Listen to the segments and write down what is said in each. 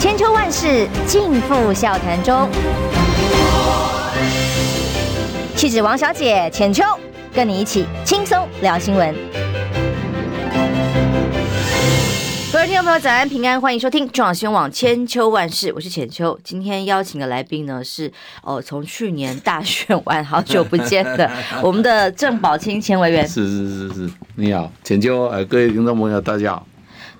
千秋万世尽付笑谈中。气质王小姐浅秋，跟你一起轻松聊新闻。各位听众朋友，早安平安，欢迎收听中广新闻网千秋万世，我是浅秋。今天邀请的来宾呢是哦，从去年大选完好久不见的 我们的郑宝清前委员。是是是是，你好，浅秋，呃，各位听众朋友，大家好。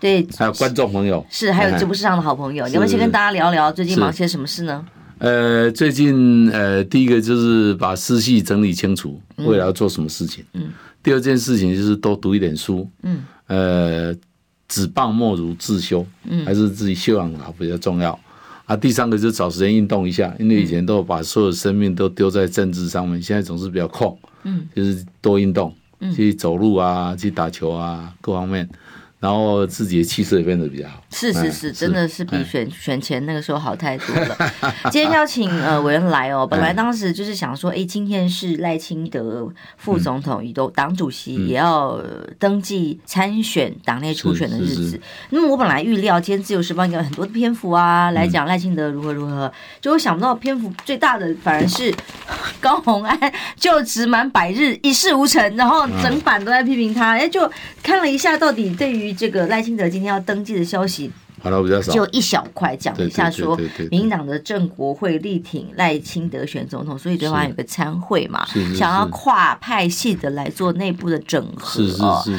对，还有观众朋友，是还有直播室上的好朋友，你们先跟大家聊聊最近忙些什么事呢？呃，最近呃，第一个就是把思绪整理清楚，未来要做什么事情。嗯。第二件事情就是多读一点书。嗯。呃。只棒莫如自修，嗯还是自己修养好比较重要。啊，第三个就是找时间运动一下，因为以前都把所有生命都丢在政治上面，现在总是比较空，嗯就是多运动，去走路啊，去打球啊，各方面。然后自己的气色也变得比较好，是是是，真的是比选选前那个时候好太多了。今天邀请呃委员来哦，本来当时就是想说，哎，今天是赖清德副总统也都党主席也要登记参选党内初选的日子。那么我本来预料今天自由时报应该有很多的篇幅啊，来讲赖清德如何如何，结果想不到篇幅最大的反而是高虹安就职满百日一事无成，然后整版都在批评他。哎，就看了一下，到底对于这个赖清德今天要登记的消息，好了，比较少，就一小块讲一下，说民进党的政国会力挺赖清德选总统，所以对方有个参会嘛，想要跨派系的来做内部的整合。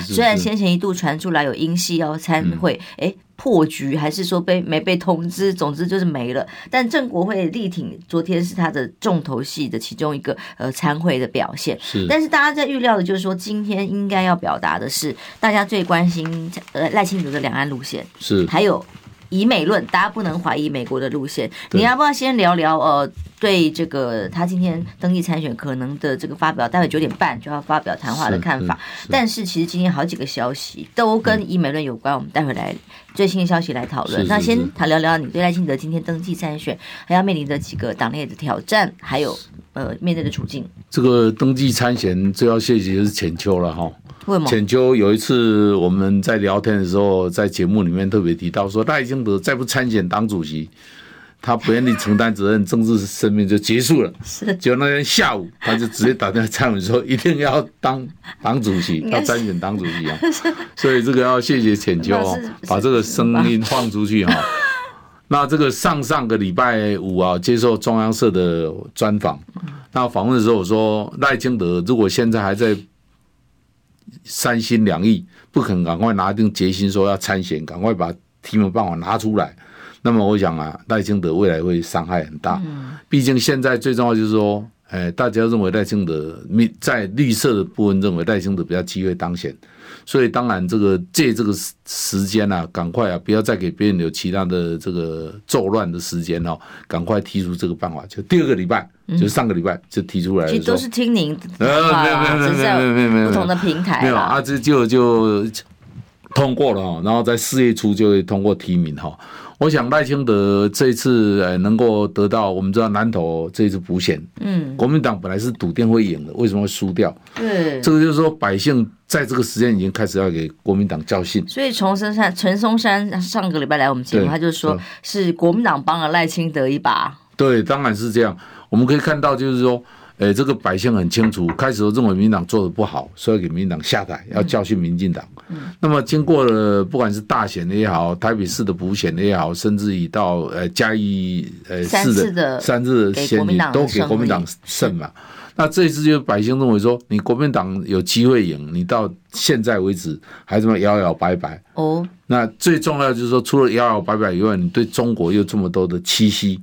虽然先前一度传出来有英系要参会，哎。破局还是说被没被通知？总之就是没了。但郑国会力挺昨天是他的重头戏的其中一个呃参会的表现。是，但是大家在预料的就是说，今天应该要表达的是大家最关心呃赖清德的两岸路线。是，还有以美论，大家不能怀疑美国的路线。你要不要先聊聊呃？对这个他今天登记参选可能的这个发表，待会九点半就要发表谈话的看法。但是其实今天好几个消息都跟以美论有关，我们待会来最新的消息来讨论。那先谈聊聊你对赖清德今天登记参选还要面临的几个党内的挑战，还有呃面对的处境。这个登记参选最要谢谢就是浅秋了哈。浅秋有一次我们在聊天的时候，在节目里面特别提到说，赖清德再不参选党主席。他不愿意承担责任，政治生命就结束了。是，结果那天下午，他就直接打电话参选说，一定要当党主席，要参选党主席啊。所以这个要谢谢浅秋哦，把这个声音放出去哈。那这个上上个礼拜五啊，接受中央社的专访，那访问的时候我说，赖清德如果现在还在三心两意，不肯赶快拿定决心说要参选，赶快把提名办法拿出来。那么我想啊，赖清德未来会伤害很大。毕竟现在最重要就是说，哎，大家认为赖清德在绿色的部分认为赖清德比较机会当选，所以当然这个借这个时间啊，赶快啊，不要再给别人有其他的这个作乱的时间哦，赶快提出这个办法。就第二个礼拜，就上个礼拜就提出来了。其实都是听您的话啦，只是在不同的平台。没有啊，这就就通过了哈，然后在四月初就会通过提名哈。我想赖清德这一次呃能够得到，我们知道南投这一次补选，嗯，国民党本来是笃定会赢的，为什么会输掉？对，这个就是说百姓在这个时间已经开始要给国民党教训。所以从深山陈松山上个礼拜来我们节目，他就说是国民党帮了赖清德一把。对，当然是这样。我们可以看到就是说。诶，这个百姓很清楚，开始都认为民进党做的不好，所以要给民进党下台，要教训民进党。嗯。那么经过了不管是大选的也好，台北市的补选的也好，甚至于到呃嘉义呃市的三次的选举都给国民党胜嘛。那这一次就百姓认为说，你国民党有机会赢，你到现在为止还这么摇摇摆摆。哦。那最重要就是说，除了摇摇摆摆以外，你对中国又这么多的欺欺。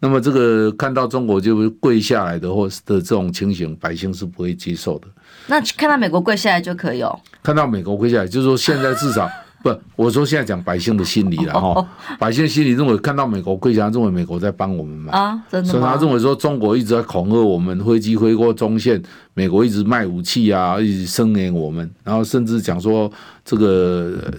那么这个看到中国就会跪下来的，或是的这种情形，百姓是不会接受的。那看到美国跪下来就可以哦？看到美国跪下来，就是说现在至少 不，我说现在讲百姓的心理了哈。百姓心里认为看到美国跪下来，认为美国在帮我们嘛？啊，真的吗？所以他认为说中国一直在恐吓我们，飞机飞过中线，美国一直卖武器啊，一直声援我们，然后甚至讲说这个。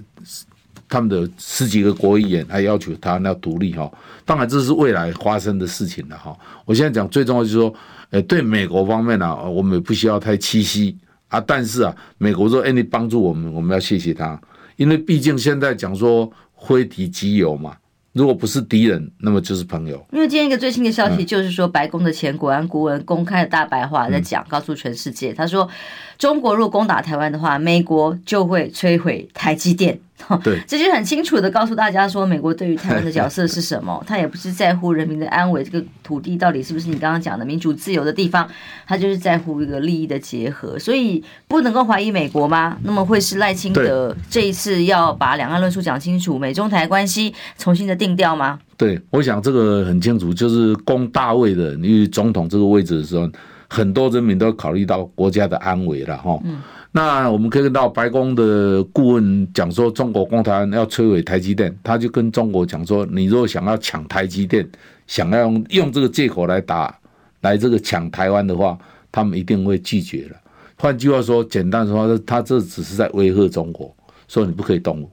他们的十几个国议员还要求他要独立哈，当然这是未来发生的事情了哈。我现在讲最重要就是说，呃，对美国方面呢，我们也不需要太气息啊。但是啊，美国说，诶，你帮助我们，我们要谢谢他，因为毕竟现在讲说非敌即友嘛，如果不是敌人，那么就是朋友。因为今天一个最新的消息就是说，白宫的前国安顾问公开的大白话在讲，告诉全世界，他说，中国如果攻打台湾的话，美国就会摧毁台积电。对，这就很清楚的告诉大家说，美国对于台湾的角色是什么？他也不是在乎人民的安危，这个土地到底是不是你刚刚讲的民主自由的地方？他就是在乎一个利益的结合，所以不能够怀疑美国吗？那么会是赖清德这一次要把两岸论述讲清楚，美中台关系重新的定调吗？对，我想这个很清楚，就是攻大位的，因为总统这个位置的时候，很多人民都考虑到国家的安危了哈。嗯那我们可以看到白宫的顾问讲说，中国攻台湾要摧毁台积电，他就跟中国讲说，你如果想要抢台积电，想要用用这个借口来打来这个抢台湾的话，他们一定会拒绝了。换句话说，简单说，他这只是在威吓中国，说你不可以动武。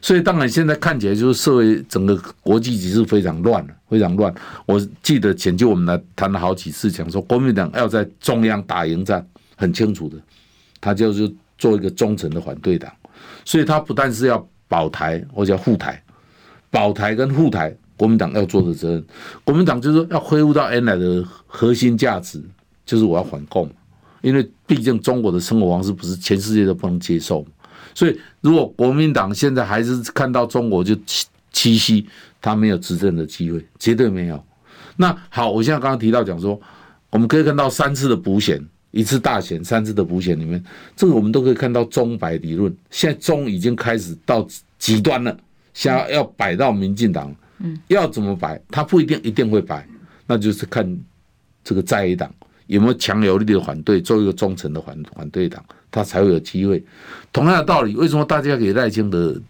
所以当然现在看起来就是社会整个国际局势非常乱，非常乱。我记得前就我们来谈了好几次，讲说国民党要在中央打赢战，很清楚的。他就是做一个忠诚的反对党，所以他不但是要保台或者护台，保台跟护台，国民党要做的责任，国民党就是说要恢复到原来的核心价值，就是我要反共，因为毕竟中国的生活方式不是全世界都不能接受，所以如果国民党现在还是看到中国就七夕，他没有执政的机会，绝对没有。那好，我现在刚刚提到讲说，我们可以看到三次的补选。一次大选，三次的补选里面，这个我们都可以看到中白理论。现在中已经开始到极端了，现在要摆到民进党，嗯，要怎么摆？他不一定一定会摆，那就是看这个在野党有没有强有力的反对，做一个忠诚的反反对党，他才会有机会。同样的道理，为什么大家给赖清德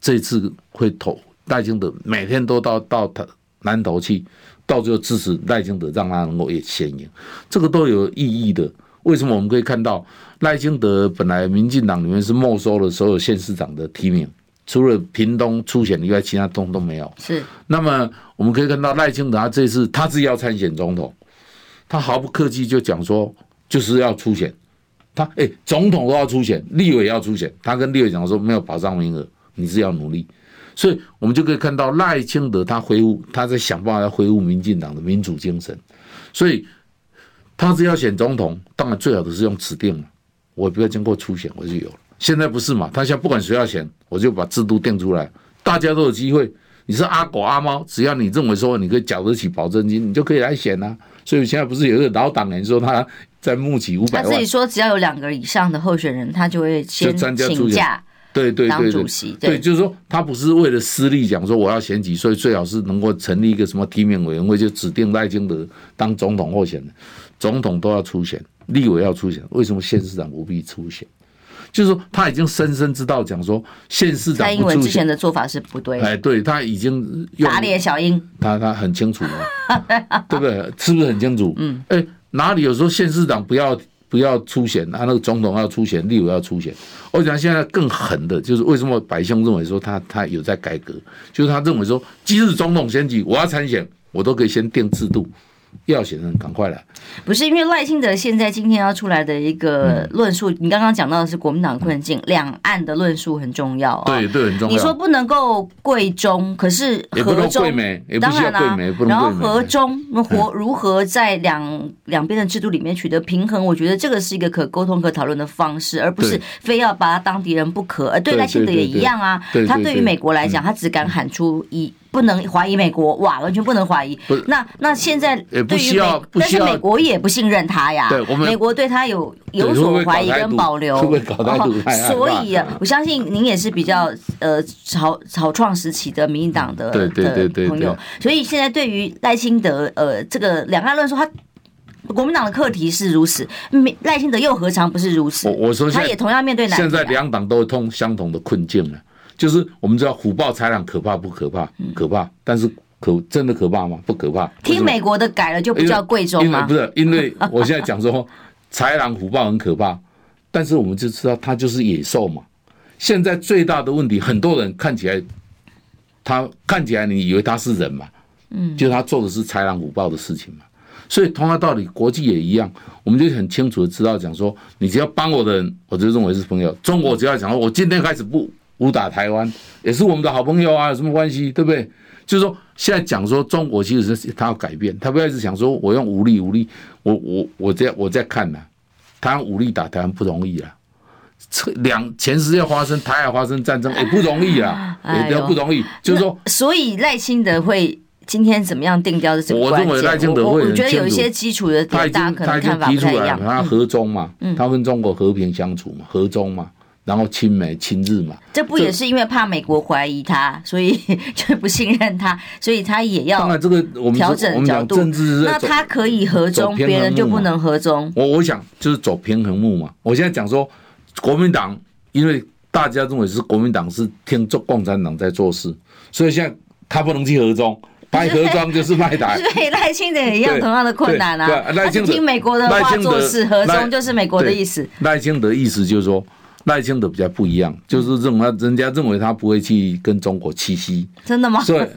这次会投赖清德，每天都到到他南投去，到最后支持赖清德，让他能够也先赢，这个都有意义的。为什么我们可以看到赖清德本来民进党里面是没收了所有县市长的提名，除了屏东出选以外，其他通都没有。是。那么我们可以看到赖清德他这次他自己要参选总统，他毫不客气就讲说就是要出选，他哎总统都要出选，立委要出选，他跟立委讲说没有保障名额，你是要努力，所以我们就可以看到赖清德他恢复他在想办法要恢复民进党的民主精神，所以。他只要选总统，当然最好的是用指定嘛，我不要经过初选我就有了。现在不是嘛？他现在不管谁要选，我就把制度定出来，大家都有机会。你是阿狗阿猫，只要你认为说你可以缴得起保证金，你就可以来选啊。所以现在不是有一个老党人说他在募集五百万，他自己说只要有两个以上的候选人，他就会先请假。对对对对，对，就是说他不是为了私利讲说我要选举，所以最好是能够成立一个什么提名委员会，就指定赖清德当总统候选人。总统都要出选，立委要出选，为什么县市长不必出选？就是说他已经深深知道，讲说县市长蔡英文之前的做法是不对。哎，对他已经打脸小英，他他很清楚嘛，对不对？是不是很清楚？嗯，哎，哪里有说县市长不要？不要出险，他那个总统要出险，立委要出险。我讲现在更狠的，就是为什么百姓认为说他他有在改革，就是他认为说，即使总统选举我要参选，我都可以先定制度。要选人赶快来，不是因为赖清德现在今天要出来的一个论述，嗯、你刚刚讲到的是国民党困境，两、嗯、岸的论述很重要、啊，对对很重要。你说不能够贵中，可是和中，当然啦、啊，然后和中如何如何在两两边的制度里面取得平衡，我觉得这个是一个可沟通可讨论的方式，而不是非要把他当敌人不可。而对赖清德也一样啊，他对于美国来讲，他只敢喊出一。不能怀疑美国哇，完全不能怀疑。那那现在对于美，但是美国也不信任他呀。对，我们美国对他有有所怀疑跟保留。所以我相信您也是比较呃草草创时期的民进党的的朋友。所以现在对于赖清德呃这个两岸论述，他国民党的课题是如此，赖清德又何尝不是如此？我说他也同样面对。现在两党都通相同的困境了。就是我们知道虎豹豺狼可怕不可怕？可怕，但是可真的可怕吗？不可怕。听美国的改了就不叫贵州吗？不是，因为我现在讲说豺狼虎豹很可怕，但是我们就知道它就是野兽嘛。现在最大的问题，很多人看起来，他看起来你以为他是人嘛？嗯，就他做的是豺狼虎豹的事情嘛。所以同样道理，国际也一样，我们就很清楚的知道，讲说你只要帮我的人，我就认为是朋友。中国只要讲说，我今天开始不。武打台湾也是我们的好朋友啊，有什么关系？对不对？就是说，现在讲说中国其实是他要改变，他不要一直想说我用武力武力，我我我在我在看呢、啊，他用武力打台湾不容易啊，两前世界发生台海发生战争也 不容易啊，也都不容易，就是说，所以赖清德会今天怎么样定调的？我认为赖清德会，我觉得有一些基础的点，大家可能看法不太一样。他和中嘛，他跟中国和平相处嘛，和中嘛。然后亲美亲日嘛，这不也是因为怕美国怀疑他，所以 就不信任他，所以他也要。当然，这个我们调整角度，那他可以和中，别人就不能和中。我我想就是走平衡木嘛。我现在讲说，国民党因为大家认为是国民党是听中共产党在做事，所以现在他不能去和中，拍和中就是卖台。所以赖清德也一样同样的困难啊。赖清德听美国的话做事，和中就是美国的意思。赖清德意思就是说。赖清德比较不一样，就是认为人家认为他不会去跟中国七夕，真的吗？所以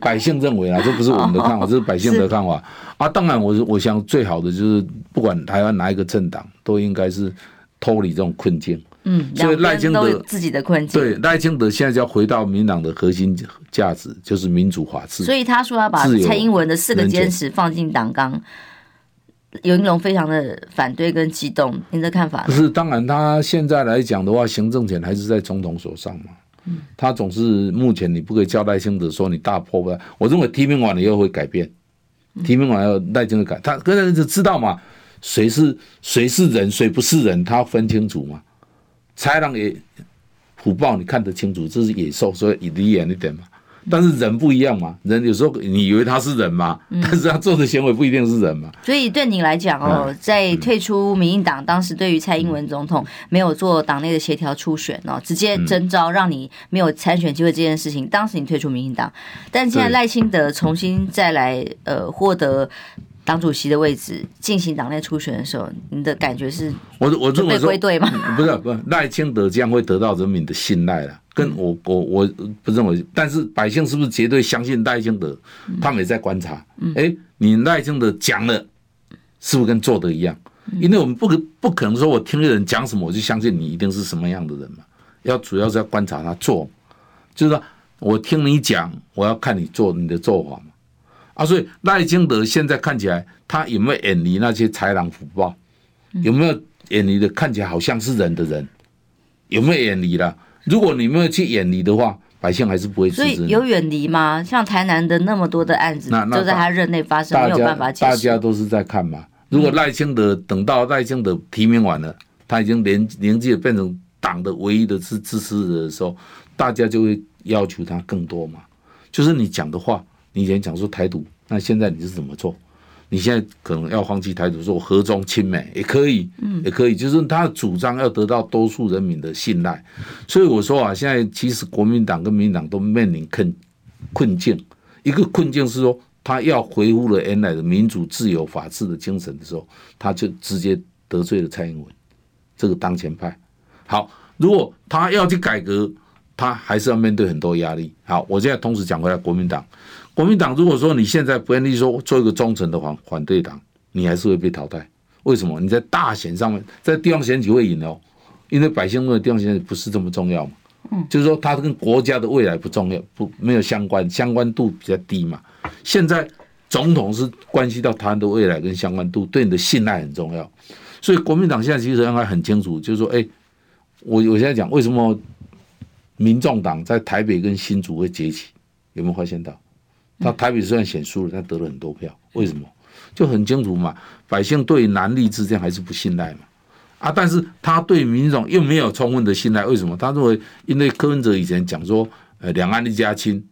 百姓认为啊，这不是我们的看法，这是百姓的看法啊。当然，我我想最好的就是不管台湾哪一个政党，都应该是脱离这种困境。嗯，所以赖清德自己的困境。对，赖清德现在就要回到民党的核心价值，就是民主法治。所以他说要把蔡英文的四个坚持放进党纲。游盈隆非常的反对跟激动，您的看法？不是，当然他现在来讲的话，行政权还是在总统手上嘛。嗯，他总是目前你不可以叫赖清德说你大破坏。我认为提名完了以后会改变，提名完了赖清德改，他个人就知道嘛，谁是谁是人，谁不是人，他分清楚嘛。豺狼也虎豹，你看得清楚，这是野兽，所以离远一点嘛。但是人不一样嘛，人有时候你以为他是人嘛，嗯、但是他做的行为不一定是人嘛。所以对你来讲哦，在退出民进党，当时对于蔡英文总统没有做党内的协调初选哦，直接征召让你没有参选机会这件事情，当时你退出民进党，但现在赖清德重新再来呃获得党主席的位置，进行党内初选的时候，你的感觉是？我我认为归队吗？不是不是，赖清德将会得到人民的信赖了。跟我我我不认为，但是百姓是不是绝对相信赖清德？他们也在观察。哎，你赖清德讲了，是不是跟做的一样？因为我们不可不可能说我听人讲什么，我就相信你一定是什么样的人嘛。要主要是要观察他做，就是说我听你讲，我要看你做你的做法嘛。啊，所以赖清德现在看起来，他有没有远离那些豺狼虎豹？有没有远离的看起来好像是人的人？有没有远离了？如果你没有去远离的话，百姓还是不会支持。所以有远离吗？像台南的那么多的案子，都在他任内发生，没有办法解释。大家都是在看嘛。如果赖清德等到赖清德提名完了，他已经连年纪变成党的唯一的支支持者的时候，大家就会要求他更多嘛。就是你讲的话，你以前讲说台独，那现在你是怎么做？你现在可能要放弃台独，说合中亲美也可以，嗯，也可以，就是他的主张要得到多数人民的信赖。所以我说啊，现在其实国民党跟民进党都面临困困境，一个困境是说，他要回复了原来的民主、自由、法治的精神的时候，他就直接得罪了蔡英文这个当前派。好，如果他要去改革，他还是要面对很多压力。好，我现在同时讲回来，国民党。国民党如果说你现在不愿意说做一个忠诚的反反对党，你还是会被淘汰。为什么？你在大选上面，在地方选举会赢哦，因为百姓问的地方选举不是这么重要嘛。嗯，就是说它跟国家的未来不重要，不没有相关，相关度比较低嘛。现在总统是关系到台湾的未来跟相关度，对你的信赖很重要。所以国民党现在其实应该很清楚，就是说，哎，我我现在讲为什么民众党在台北跟新竹会崛起，有没有发现到？他台北虽然选输了，他得了很多票，为什么？就很清楚嘛，百姓对蓝绿之间还是不信赖嘛，啊，但是他对民众又没有充分的信赖，为什么？他认为，因为柯文哲以前讲说，呃，两岸一家亲，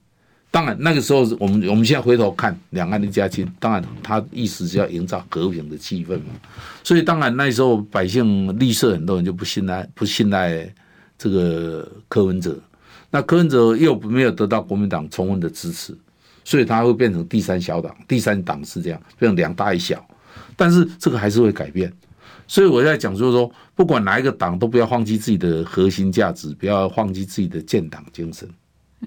当然那个时候我们我们现在回头看，两岸一家亲，当然他意思是要营造和平的气氛嘛，所以当然那时候百姓绿色很多人就不信赖，不信赖这个柯文哲，那柯文哲又没有得到国民党充分的支持。所以它会变成第三小党，第三党是这样，变成两大一小，但是这个还是会改变。所以我在讲，就是说，不管哪一个党，都不要放弃自己的核心价值，不要放弃自己的建党精神，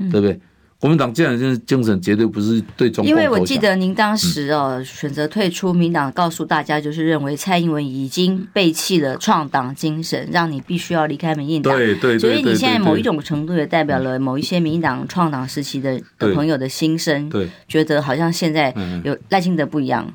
对不对？国民党这样的精神绝对不是对中国。因为我记得您当时哦选择退出民党，告诉大家就是认为蔡英文已经背弃了创党精神，让你必须要离开民进党。对对。所以你现在某一种程度也代表了某一些民进党创党时期的的朋友的心声。对。觉得好像现在有赖清德不一样。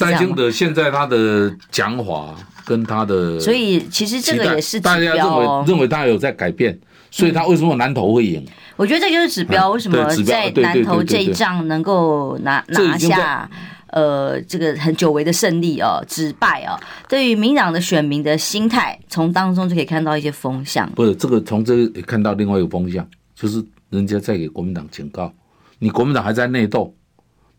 赖清德现在他的讲法跟他的，所以其实这个也是大家认为认为他有在改变，所以他为什么南投会赢？我觉得这就是指标，为什么在南投这一仗能够拿拿下呃这个很久违的胜利哦，止败哦。对于民党的选民的心态，从当中就可以看到一些风向。不是这个，从这个也看到另外一个风向，就是人家在给国民党警告，你国民党还在内斗，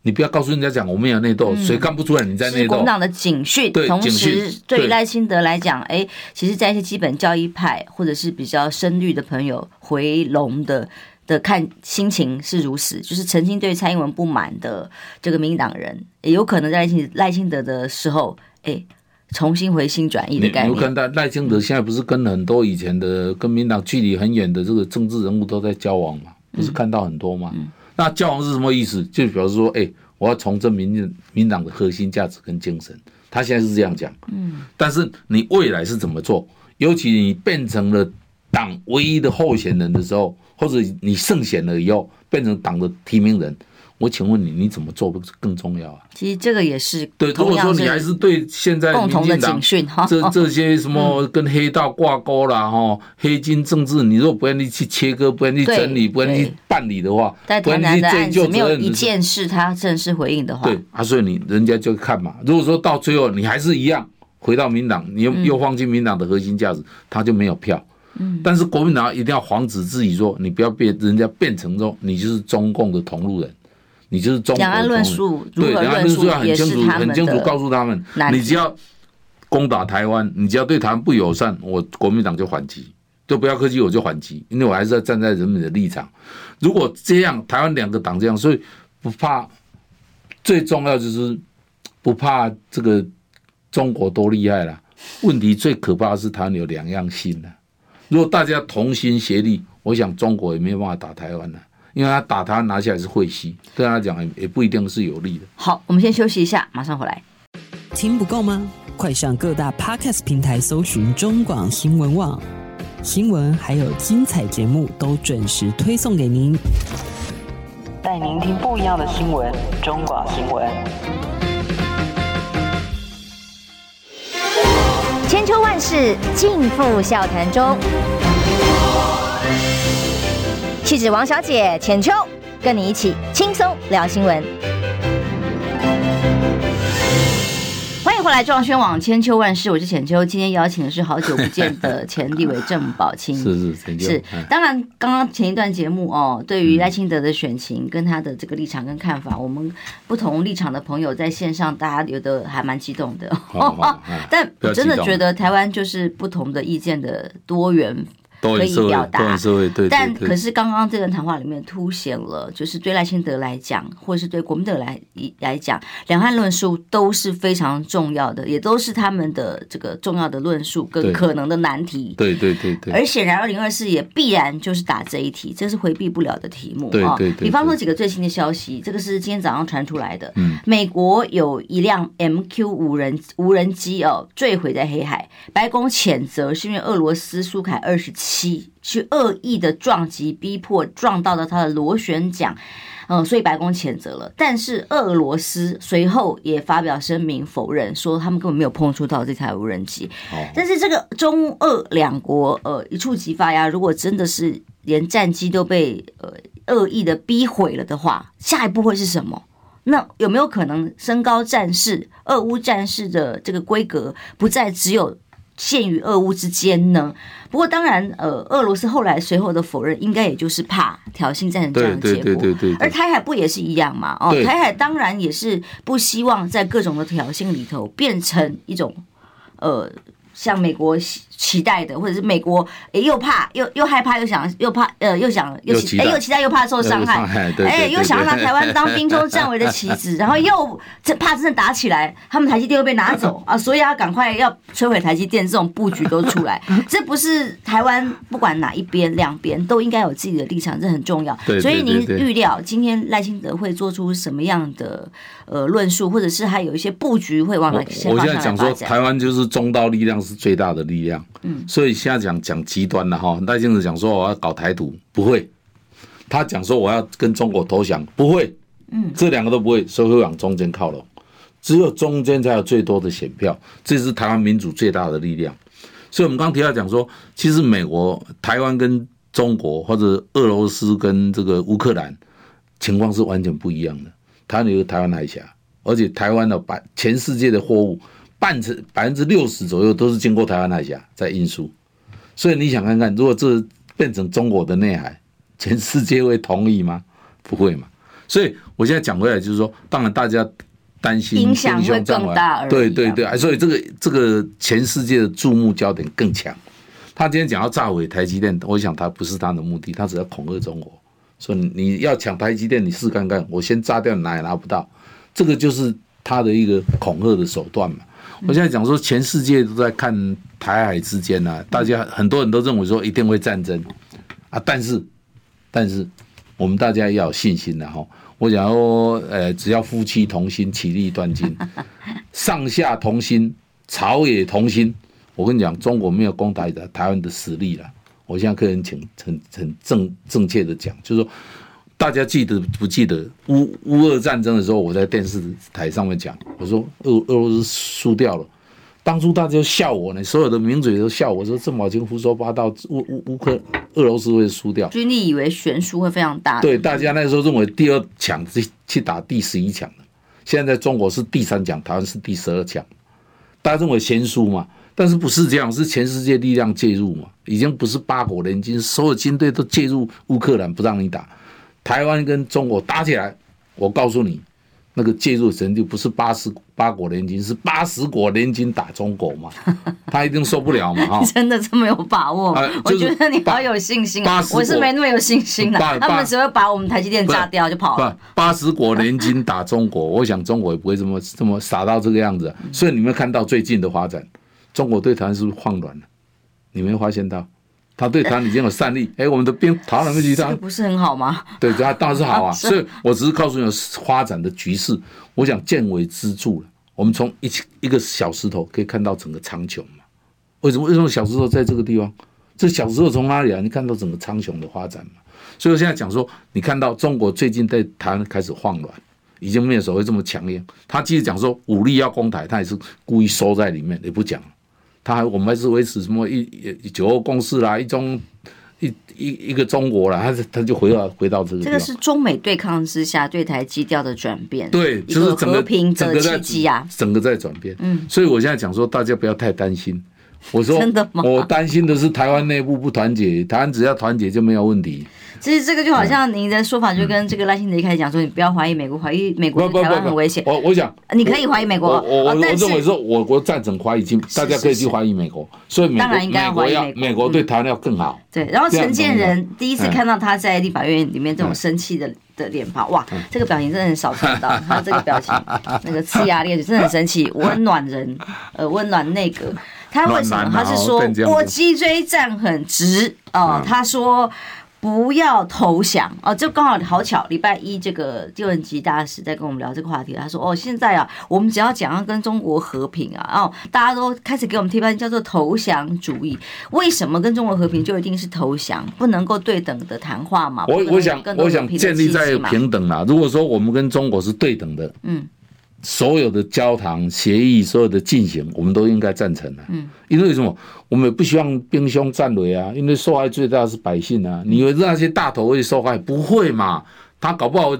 你不要告诉人家讲我们有内斗，谁看不出来你在内斗？国民党的警讯，同时对于赖清德来讲，哎，其实，在一些基本教义派或者是比较深绿的朋友回笼的。的看心情是如此，就是曾经对蔡英文不满的这个民进党人，也有可能在赖清赖清德的时候，哎，重新回心转意的概念。你看到赖清德现在不是跟很多以前的跟民党距离很远的这个政治人物都在交往嘛？不是看到很多吗？嗯、那教皇是什么意思？就表示说，哎，我要重振民民党的核心价值跟精神。他现在是这样讲。嗯。但是你未来是怎么做？尤其你变成了党唯一的候选人的时候。或者你胜选了以后变成党的提名人，我请问你，你怎么做更重要啊？其实这个也是对。如果说你还是对现在民进党这这些什么跟黑道挂钩啦，哈，黑金政治，你如果不愿意去切割，不愿意去整理，不愿意去办理的话，在台南的案子没有一件事他正式回应的话，对啊，所以你人家就看嘛。如果说到最后你还是一样回到民党，你又又放弃民党的核心价值，他就没有票。但是国民党一定要防止自己说，你不要变人家变成说你就是中共的同路人，你就是中国的同路人。两岸论述，对，两岸论述要很清楚，很清楚告诉他们，你只要攻打台湾，你只要对台湾不友善，我国民党就反击，就不要客气，我就反击，因为我还是要站在人民的立场。如果这样，台湾两个党这样，所以不怕，最重要就是不怕这个中国多厉害了。问题最可怕的是台湾有两样心的。如果大家同心协力，我想中国也没有办法打台湾了，因为他打他拿下来是会息，对他讲也不一定是有利的。好，我们先休息一下，马上回来。听不够吗？快上各大 Podcast 平台搜寻中广新闻网新闻，还有精彩节目都准时推送给您，带您听不一样的新闻。中广新闻。千秋万世尽付笑谈中。气质王小姐浅秋，跟你一起轻松聊新闻。欢迎回来，中广网千秋万事，我是浅秋。今天邀请的是好久不见的前立委郑宝清。是是是，当然，刚刚前一段节目哦，对于赖清德的选情跟他的这个立场跟看法，我们不同立场的朋友在线上，大家有的还蛮激动的。但我真的觉得台湾就是不同的意见的多元。可以表达，但可是刚刚这段谈话里面凸显了，就是对赖清德来讲，或者是对国民党来来讲，两岸论述都是非常重要的，也都是他们的这个重要的论述跟可能的难题。对对对对。而显然，二零二四也必然就是打这一题，这是回避不了的题目啊。比方说几个最新的消息，这个是今天早上传出来的。嗯。美国有一辆 MQ 无人无人机哦坠毁在黑海，白宫谴责是因为俄罗斯苏凯二十七。七去恶意的撞击，逼迫撞到了他的螺旋桨，嗯，所以白宫谴责了。但是俄罗斯随后也发表声明否认，说他们根本没有碰触到这台无人机。但是这个中俄两国呃一触即发呀，如果真的是连战机都被呃恶意的逼毁了的话，下一步会是什么？那有没有可能升高战事？俄乌战事的这个规格不再只有？限于俄乌之间呢？不过当然，呃，俄罗斯后来随后的否认，应该也就是怕挑衅战成这样的结果。而台海不也是一样嘛？哦，台海当然也是不希望在各种的挑衅里头变成一种呃像美国期待的，或者是美国诶又怕又又害怕又想又怕呃又想又期诶又期待又怕受伤害，哎又想要拿台湾当兵中战危的棋子，然后又怕真的打起来，他们台积电会被拿走。啊，所以要赶快要摧毁台积电，这种布局都出来，这不是台湾不管哪一边两边都应该有自己的立场，这很重要。所以您预料今天赖清德会做出什么样的呃论述，或者是还有一些布局会往哪些？我现在讲说，台湾就是中道力量是最大的力量。嗯，所以现在讲讲极端了哈。赖清德讲说我要搞台独，不会；他讲说我要跟中国投降，不会。嗯，这两个都不会，所以会往中间靠拢。只有中间才有最多的选票，这是台湾民主最大的力量。所以，我们刚刚提到讲说，其实美国、台湾跟中国，或者俄罗斯跟这个乌克兰，情况是完全不一样的。台湾有个台湾海峡，而且台湾的百全世界的货物，半成百分之六十左右都是经过台湾海峡在运输。所以你想看看，如果这变成中国的内海，全世界会同意吗？不会嘛。所以我现在讲回来，就是说，当然大家。担心影响会更大，对对对，所以这个这个全世界的注目焦点更强。他今天讲要炸毁台积电，我想他不是他的目的，他只要恐吓中国，说你要抢台积电，你试看看，我先炸掉，拿也拿不到。这个就是他的一个恐吓的手段嘛。我现在讲说，全世界都在看台海之间呢，大家很多人都认为说一定会战争啊，但是但是我们大家要有信心的哈。我想说，呃，只要夫妻同心，其利断金，上下同心，朝野同心。我跟你讲，中国没有攻台的台湾的实力了。我现在可以很请很很正正确的讲，就是说，大家记得不记得乌乌俄战争的时候，我在电视台上面讲，我说俄俄罗斯输掉了。当初大家都笑我呢，所有的名嘴都笑我说，郑宝清胡说八道，乌乌乌克俄罗斯会输掉。军力以为悬殊会非常大。对，大家那时候认为第二强去去打第十一强的，现在在中国是第三强，台湾是第十二强，大家认为悬殊嘛？但是不是这样？是全世界力量介入嘛？已经不是八国联军，所有军队都介入乌克兰，不让你打。台湾跟中国打起来，我告诉你。那个介入神就不是八十八国联军，是八十国联军打中国嘛？他一定受不了嘛？哈！真的这么有把握？呃就是、我觉得你好有信心啊！我是没那么有信心的。他们只会把我们台积电炸掉就跑了。八十国联军打中国，我想中国也不会这么这么傻到这个样子。所以你们看到最近的发展，中国对台湾是不是放软了？你没发现到？他对台湾已经有善意，哎，我们的兵逃了没几趟，不是很好吗？对，他当然是好啊。所以我只是告诉你发展的局势，我想见微知著了。我们从一一个小石头可以看到整个苍穹嘛？为什么？为什么小石头在这个地方？这小石头从哪里啊？你看到整个苍穹的发展嘛？所以我现在讲说，你看到中国最近在台湾开始放软，已经没有所谓这么强硬。他即使讲说武力要攻台，他也是故意收在里面，也不讲。他还我们还是维持什么一九二共识啦，一中一一一个中国啦，他他就回到回到这个。这个是中美对抗之下对台基调的转变，对，就是整个和平的契机啊，整个在转变。嗯，所以我现在讲说，大家不要太担心。我说真的吗？我担心的是台湾内部不团结，台湾只要团结就没有问题。其实这个就好像您的说法，就跟这个赖清德一开始讲说，你不要怀疑美国，怀疑美国对台湾很危险。我我想你可以怀疑美国，我我认为说，我国赞成怀疑，大家可以去怀疑美国。所以当然应该要怀疑美国，美国对台湾要更好。对，然后陈建仁第一次看到他在立法院里面这种生气的的脸庞，哇，这个表情真的很少看到。他这个表情，那个呲牙咧嘴，真的很生气，温暖人，呃，温暖内阁。他为什么？他是说我脊椎站很直哦，他说。不要投降哦！这刚好好巧，礼拜一这个第二级大使在跟我们聊这个话题。他说：“哦，现在啊，我们只要讲要跟中国和平啊，然后大家都开始给我们贴标签，叫做投降主义。为什么跟中国和平就一定是投降？不能够对等的谈话嘛？我我想我想建立在平等啊。如果说我们跟中国是对等的，嗯。”所有的交谈协议，所有的进行，我们都应该赞成的。嗯，因为什么？我们也不希望兵凶战危啊。因为受害最大是百姓啊。你以为那些大头会受害？不会嘛？他搞不好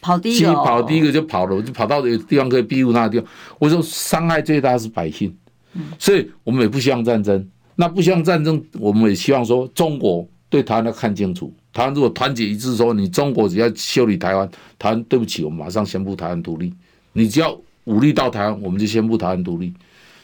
跑第一个，跑第一个就跑了，就跑到有地方可以庇护他的地方。我说伤害最大是百姓。嗯，所以我们也不希望战争。那不希望战争，我们也希望说中国对台湾要看清楚。台湾如果团结一致说，你中国只要修理台湾，台湾对不起，我们马上宣布台湾独立。你只要武力到台湾，我们就宣布台湾独立。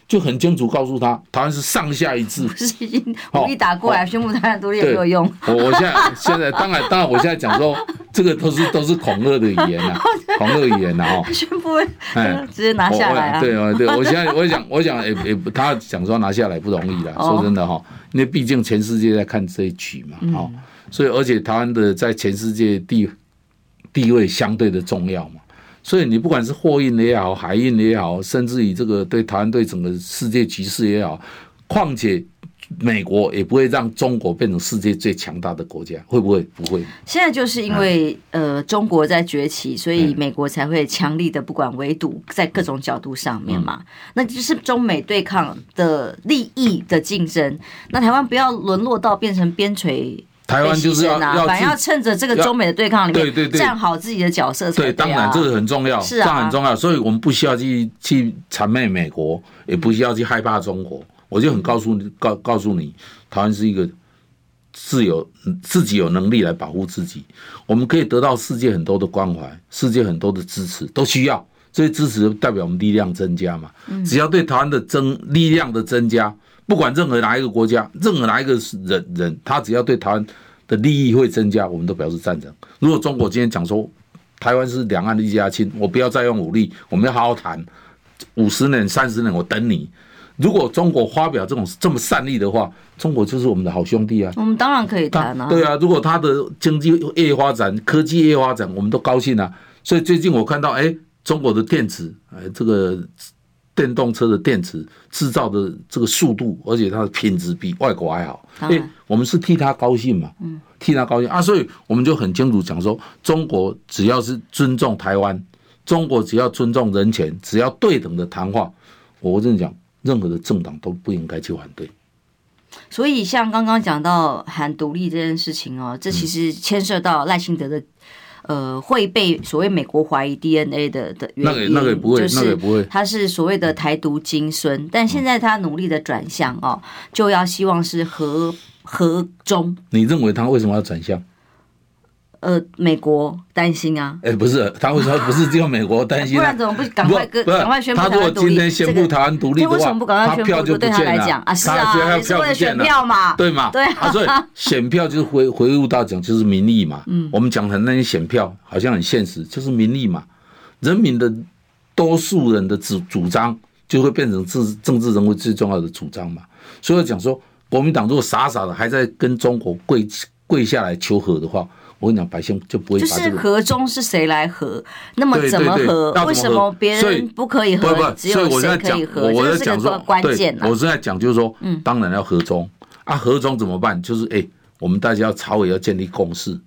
就很清楚告诉他，台湾是上下一致。武力打过来，宣布台湾独立也没有用。我我现在现在当然当然，我现在讲说 这个都是都是恐吓的语言 呐，恐吓语言呐哦。宣布哎，直接拿下来啊！对啊对，我现在我想我想也也他想说拿下来不容易了，说真的哈，因为毕竟全世界在看这一局嘛，哦，所以而且台湾的在全世界地地位相对的重要嘛。所以你不管是货运也好，海运也好，甚至于这个对台湾对整个世界局势也好，况且美国也不会让中国变成世界最强大的国家，会不会？不会。现在就是因为呃中国在崛起，所以美国才会强力的不管围堵在各种角度上面嘛。那就是中美对抗的利益的竞争。那台湾不要沦落到变成边陲。台湾就是要要，反正要趁着这个中美的对抗里面，站好自己的角色。对，当然这个很重要，是啊，这很重要。所以我们不需要去去谄媚美国，也不需要去害怕中国。我就很告诉你，告告诉你，台湾是一个自由自己有能力来保护自己。我们可以得到世界很多的关怀，世界很多的支持，都需要这些支持，代表我们力量增加嘛。只要对台湾的增力量的增加。不管任何哪一个国家，任何哪一个人人，他只要对台湾的利益会增加，我们都表示赞成。如果中国今天讲说台湾是两岸的一家亲，我不要再用武力，我们要好好谈，五十年、三十年，我等你。如果中国发表这种这么善意的话，中国就是我们的好兄弟啊。我们当然可以谈啊。对啊，如果他的经济业发展、科技业发展，我们都高兴啊。所以最近我看到，哎，中国的电子，哎，这个。电动车的电池制造的这个速度，而且它的品质比外国还好，所以我们是替他高兴嘛，替他高兴啊，所以我们就很清楚讲说，中国只要是尊重台湾，中国只要尊重人权，只要对等的谈话，我跟你讲，任何的政党都不应该去反对。所以像刚刚讲到喊独立这件事情哦，这其实牵涉到赖清德的。呃，会被所谓美国怀疑 DNA 的的原因，就是他是所谓的台独金孙，但现在他努力的转向哦，就要希望是和和中。你认为他为什么要转向？呃，美国担心啊？哎，不是，他为什么不是只有美国担心？不然怎么不赶快跟赶快宣布台湾独立？他如果今天宣布台湾独立的话，他票就不见了啊！是啊，是为了选票嘛？对嘛？对啊，所以选票就是回回入到讲就是民意嘛。嗯，我们讲的那些选票好像很现实，就是民意嘛。人民的多数人的主主张就会变成政政治人物最重要的主张嘛。所以讲说，国民党如果傻傻的还在跟中国跪跪下来求和的话。我跟你讲，百姓就不会、这个。就是和中是谁来和？那么怎么和？对对对，为什么别人不可以和？不不，只有谁可以和？我在讲说，关键我是在讲，就是说，嗯，当然要和中啊，和中怎么办？就是哎、欸，我们大家要朝野要建立共识，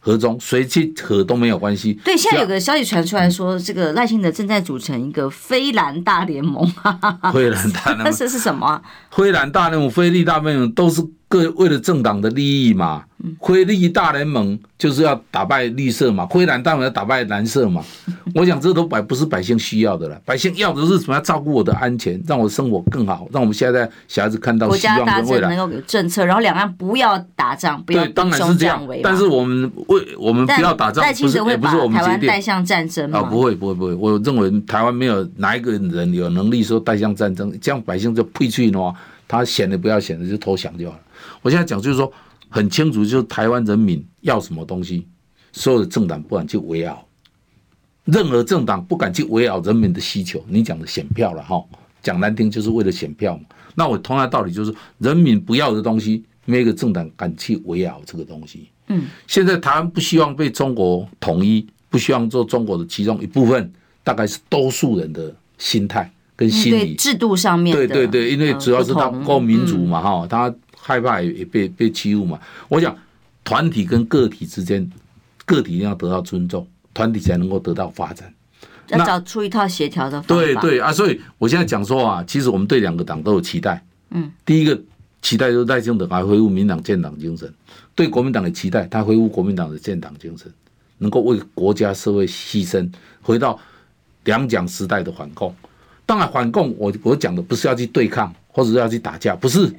和中谁去和都没有关系。对，现在有个消息传出来说，这个赖清德正在组成一个非蓝大联盟。非蓝大联盟，那是是什么、啊？非蓝大联盟、非绿大联盟都是各为了政党的利益嘛。灰绿大联盟就是要打败绿色嘛，灰蓝当然要打败蓝色嘛。我想这都百不是百姓需要的了，百姓要的是什么？要照顾我的安全，让我生活更好，让我们现在小孩子看到希望跟未来。能够有政策，然后两岸不要打仗，不要兵凶战危。但是我们为我们不要打仗，不是也不是我们台湾带向战争吗？啊，不会不会不会，我认为台湾没有哪一个人有能力说带向战争，这样百姓就退去的话，他选的不要选的就投降就好了。我现在讲就是说。很清楚，就是台湾人民要什么东西，所有的政党不敢去围绕，任何政党不敢去围绕人民的需求。你讲的选票了哈，讲难听就是为了选票嘛。那我同样道理就是，人民不要的东西，没有一个政党敢去围绕这个东西。嗯，现在台湾不希望被中国统一，不希望做中国的其中一部分，大概是多数人的心态跟心理制度上面。对对对，因为主要是他不够民主嘛哈，他。害怕也被被欺负嘛？我想团体跟个体之间，个体一定要得到尊重，团体才能够得到发展。要找出一套协调的方法。对对啊，所以我现在讲说啊，其实我们对两个党都有期待。嗯，第一个期待就是赖清德还恢复民党建党精神；对国民党的期待，他恢复国民党的建党精神，能够为国家社会牺牲，回到两蒋时代的反共。当然，反共我我讲的不是要去对抗，或者是要去打架，不是。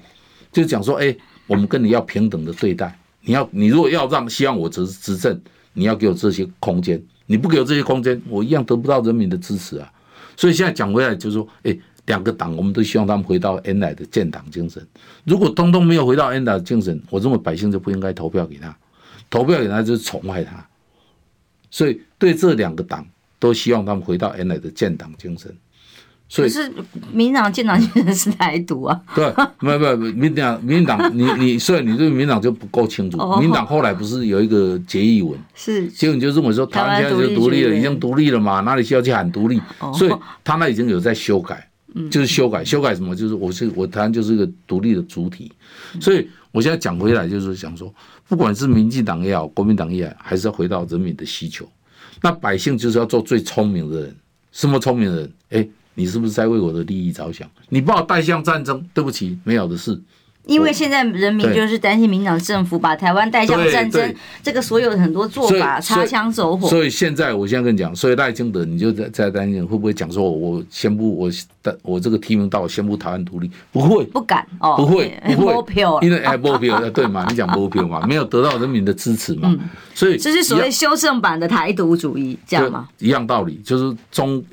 就讲说，哎，我们跟你要平等的对待。你要，你如果要让希望我执执政，你要给我这些空间。你不给我这些空间，我一样得不到人民的支持啊。所以现在讲回来，就是说，哎，两个党，我们都希望他们回到原来的建党精神。如果通通没有回到原来的精神，我认为百姓就不应该投票给他，投票给他就是宠坏他。所以对这两个党，都希望他们回到原来的建党精神。所以是民党建党精神是台独啊？对，没有没有，民党民党，你你所以你对民党就不够清楚。民党后来不是有一个决议文？是，结果你就认为说台湾现在就独立了，已经独立了嘛？哪里需要去喊独立？所以他那已经有在修改，就是修改修改什么？就是我是我台湾就是一个独立的主体。所以我现在讲回来就是想说，不管是民进党也好，国民党也好，还是要回到人民的需求。那百姓就是要做最聪明的人，什么聪明的人？哎。你是不是在为我的利益着想？你把我带向战争，对不起，没有的事。因为现在人民就是担心民党政府把台湾带向战争，这个所有很多做法擦枪走火。所以现在我现在跟你讲，所以赖清德，你就在在担心会不会讲说我，宣布我的我这个提名到我宣布台湾独立，不会，不敢哦，不会，不会，票因为哎，没票，对嘛？你讲没票嘛？没有得到人民的支持嘛？所以这是所谓修正版的台独主义，这样吗？一样道理，就是中。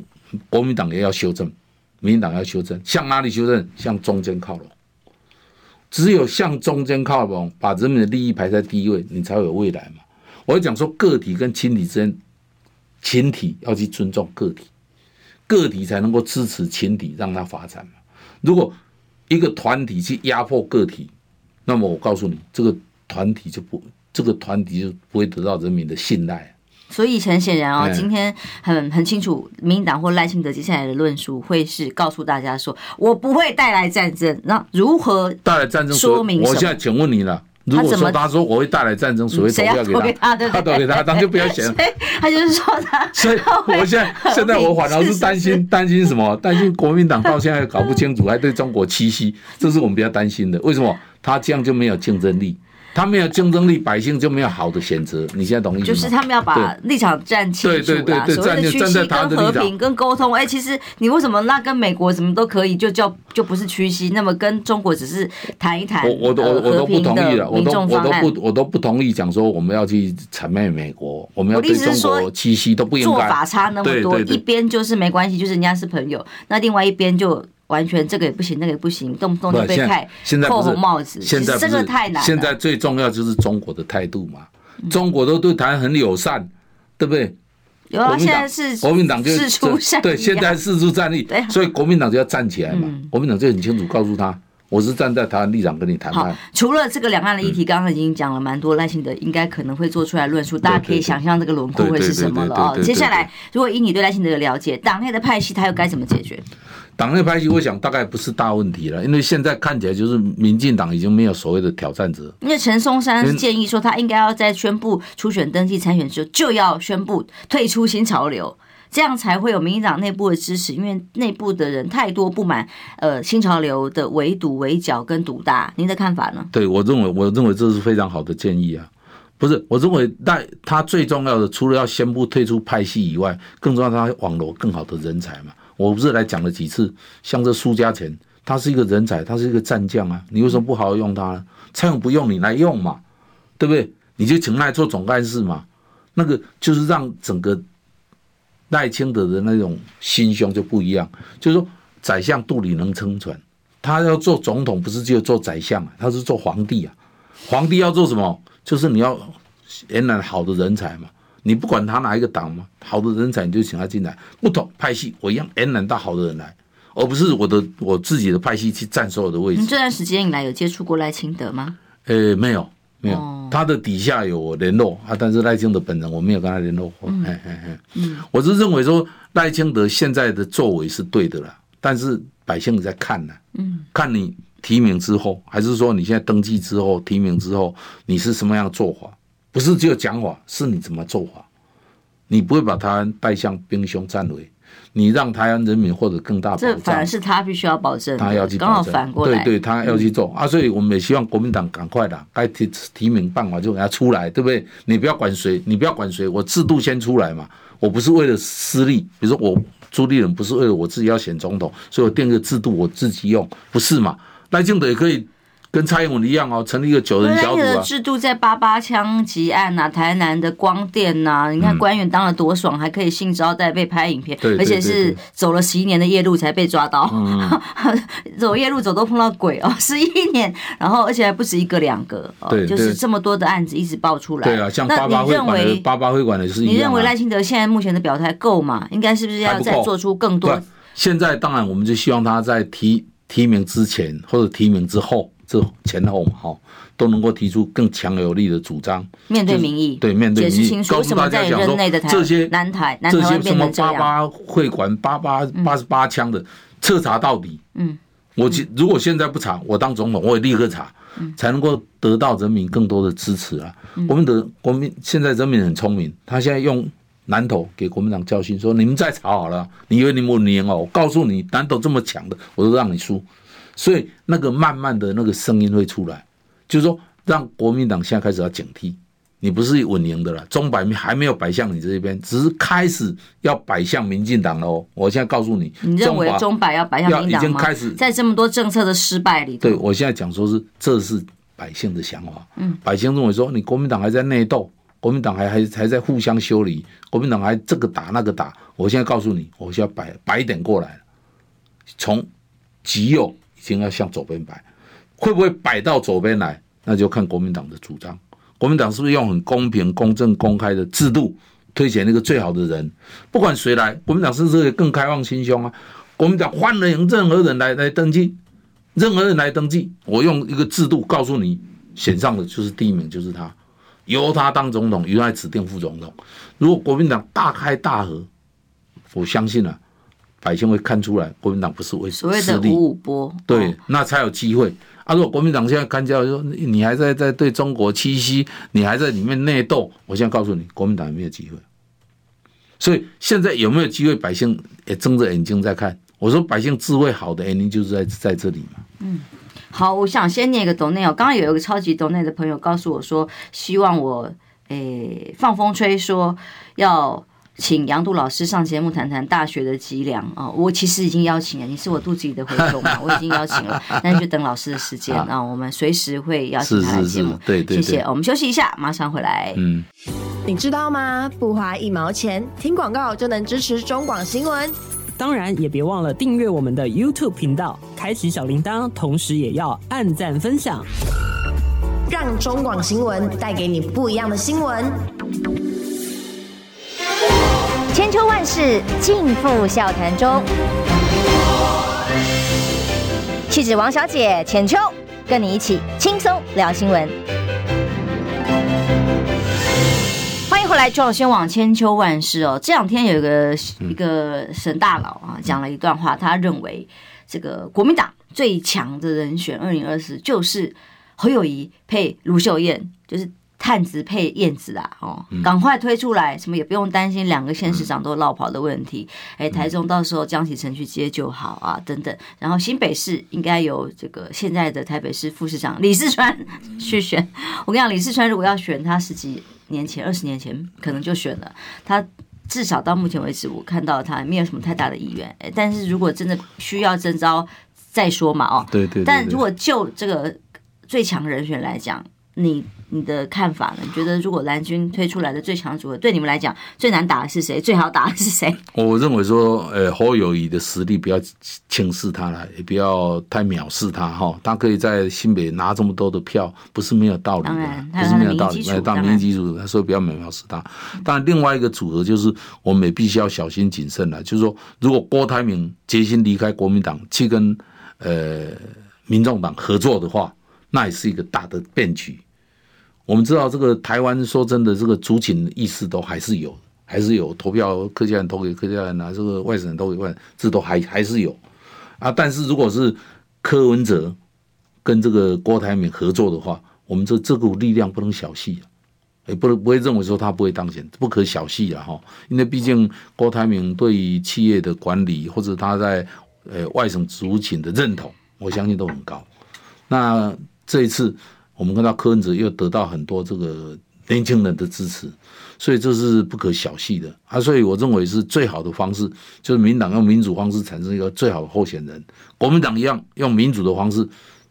国民党也要修正，民党要修正，向哪里修正？向中间靠拢。只有向中间靠拢，把人民的利益排在第一位，你才有未来嘛。我讲说，个体跟群体之间，群体要去尊重个体，个体才能够支持群体，让它发展嘛。如果一个团体去压迫个体，那么我告诉你，这个团体就不，这个团体就不会得到人民的信赖。所以很显然哦，今天很很清楚，民进党或赖清德接下来的论述会是告诉大家说，我不会带来战争。那如何带来战争？说明？我现在请问你了，如果说他说我会带来战争，所谓投票给他，他投给他，他就不要选。他就是说他。所以我现在现在我反而是担心担心什么？担心国民党到现在搞不清楚，还对中国七夕，这是我们比较担心的。为什么？他这样就没有竞争力。他没有竞争力，百姓就没有好的选择。你现在懂意思吗？就是他们要把立场站清楚啊，所谓的趋势跟和平跟沟通。哎，其实你为什么那跟美国什么都可以，就叫就不是屈膝？那么跟中国只是谈一谈。我我都我都不同意了，我都我都不我都不同意讲说我们要去谄媚美国，我们要对中国屈膝都不应该。做法差那么多，一边就是没关系，就是人家是朋友，那另外一边就。完全这个也不行，那个也不行，动不动就被戴扣红帽子。现在这个太难。现在最重要就是中国的态度嘛，中国都对台湾很友善，对不对？有啊，现在是国民党就对，现在四出战力，所以国民党就要站起来嘛。国民党就很清楚告诉他，我是站在台湾立场跟你谈判。除了这个两岸的议题，刚刚已经讲了蛮多，赖清德应该可能会做出来论述，大家可以想象这个轮廓会是什么了啊。接下来，如果以你对赖清德的了解，党内的派系他又该怎么解决？党内派系，我想大概不是大问题了，因为现在看起来就是民进党已经没有所谓的挑战者。因为陈松山建议说，他应该要在宣布初选登记参选之后，就要宣布退出新潮流，这样才会有民进党内部的支持。因为内部的人太多不满，呃，新潮流的围堵、围剿跟独大。您的看法呢？对，我认为，我认为这是非常好的建议啊。不是，我认为但他最重要的，除了要宣布退出派系以外，更重要，他网罗更好的人才嘛。我不是来讲了几次，像这苏嘉全，他是一个人才，他是一个战将啊，你为什么不好好用他呢？蔡英文不用你来用嘛，对不对？你就请他来做总干事嘛，那个就是让整个赖清德的那种心胸就不一样。就是说，宰相肚里能撑船，他要做总统，不是只有做宰相啊，他是做皇帝啊。皇帝要做什么？就是你要原来好的人才嘛。你不管他哪一个党吗，好的人才你就请他进来，不同派系我一样延揽到好的人来，而不是我的我自己的派系去占所有的位置。你这段时间以来有接触过赖清德吗？呃、欸，没有，没有，哦、他的底下有联络啊，但是赖清德本人我没有跟他联络过。嗯，嘿嘿嘿嗯，我是认为说赖清德现在的作为是对的了，但是百姓在看呢，嗯，看你提名之后，还是说你现在登记之后提名之后，你是什么样的做法？不是只有讲法，是你怎么做法？你不会把台湾带向兵凶战危，你让台湾人民获得更大保障。这反而是他必须要保证，他要去保证。刚好反过来，对对，他要去做、嗯、啊！所以我们也希望国民党赶快的，该提提名办法就给他出来，对不对？你不要管谁，你不要管谁，我制度先出来嘛。我不是为了私利，比如说我朱立伦不是为了我自己要选总统，所以我定个制度我自己用，不是嘛？赖清德也可以。跟蔡英文一样哦，成立一个九人小组啊。的制度在八八枪击案呐，台南的光电呐，你看官员当了多爽，还可以性招待被拍影片，而且是走了十一年的夜路才被抓到，走夜路走都碰到鬼哦，十一年，然后而且还不止一个两个，对，就是这么多的案子一直爆出来。对啊，像八八会馆的八八会馆的是，你认为赖清德现在目前的表态够吗？应该是不是要再做出更多？现在当然，我们就希望他在提提名之前或者提名之后。这前后嘛，哈，都能够提出更强有力的主张，面对民意，对面对民意，告诉大家讲说这些南台、这些什么八八会馆、八八八十八枪的彻查到底。嗯，我如果现在不查，我当总统，我也立刻查，才能够得到人民更多的支持啊。我们的国民现在人民很聪明，他现在用南投给国民党教训，说你们再查好了，你以为你们赢哦？我告诉你，南投这么强的，我都让你输。所以那个慢慢的那个声音会出来，就是说让国民党现在开始要警惕，你不是稳赢的了，中摆还没有摆向你这边，只是开始要摆向民进党了哦。我现在告诉你，你认为中摆要摆向民进党吗？已经开始在这么多政策的失败里头，对我现在讲说是这是百姓的想法，嗯，百姓认为说你国民党还在内斗，国民党还还还在互相修理，国民党还这个打那个打，我现在告诉你，我现在摆摆一点过来了，从极右。已经要向左边摆，会不会摆到左边来？那就看国民党的主张。国民党是不是用很公平、公正、公开的制度推选那个最好的人？不管谁来，国民党是不是更开放心胸啊？国民党欢迎任何人来来登记，任何人来登记，我用一个制度告诉你，选上的就是第一名，就是他，由他当总统，由他指定副总统。如果国民党大开大合，我相信啊。百姓会看出来，国民党不是为所谓的五五波，对，那才有机会。啊，如果国民党现在看起来说你还在在对中国七夕，你还在里面内斗，我现在告诉你，国民党也没有机会。所以现在有没有机会，百姓也睁着眼睛在看。我说百姓智慧好的原因就是在在这里嘛。嗯，好，我想先念一个斗内哦。刚刚有一个超级斗内的朋友告诉我说，希望我诶、欸、放风吹说要。请杨度老师上节目谈谈大学的脊梁啊！我其实已经邀请了，你是我肚子里的蛔虫嘛，我已经邀请了，那就等老师的时间啊。我们随时会邀请他来节目。对对，谢谢。我们休息一下，马上回来。嗯，你知道吗？不花一毛钱，听广告就能支持中广新闻。当然，也别忘了订阅我们的 YouTube 频道，开启小铃铛，同时也要按赞分享，让中广新闻带给你不一样的新闻。千秋万世尽付笑谈中。气质王小姐浅秋，跟你一起轻松聊新闻。欢迎回来，中广新闻网千秋万世哦。这两天有一个一个沈大佬啊，讲了一段话，他认为这个国民党最强的人选二零二四就是侯友宜配卢秀燕，就是。探子配燕子啊，哦，赶快推出来，什么也不用担心两个县市长都落跑的问题。哎，台中到时候江启臣去接就好啊，等等。然后新北市应该由这个现在的台北市副市长李世川去选。我跟你讲，李世川如果要选，他十几年前、二十年前可能就选了。他至少到目前为止，我看到他没有什么太大的意愿。但是如果真的需要征召再说嘛，哦，对对。但如果就这个最强人选来讲，你。你的看法呢？你觉得如果蓝军推出来的最强组合，对你们来讲最难打的是谁？最好打的是谁？我认为说，呃，侯友宜的实力不要轻视他了，也不要太藐视他哈。他可以在新北拿这么多的票，不是没有道理的，不是没有道理。来当民意基础，他说不要藐视他。但另外一个组合就是，我们也必须要小心谨慎了。就是说，如果郭台铭决心离开国民党，去跟呃民众党合作的话，那也是一个大的变局。我们知道这个台湾，说真的，这个族群意识都还是有，还是有投票客家人投给客家人啊，这个外省人投给外省，这都还还是有啊。但是如果是柯文哲跟这个郭台铭合作的话，我们这这股力量不能小觑，也不能不会认为说他不会当选，不可小觑啊哈。因为毕竟郭台铭对于企业的管理或者他在呃外省族群的认同，我相信都很高。那这一次。我们看到柯文哲又得到很多这个年轻人的支持，所以这是不可小觑的啊！所以我认为是最好的方式，就是民党用民主方式产生一个最好的候选人，国民党一样用民主的方式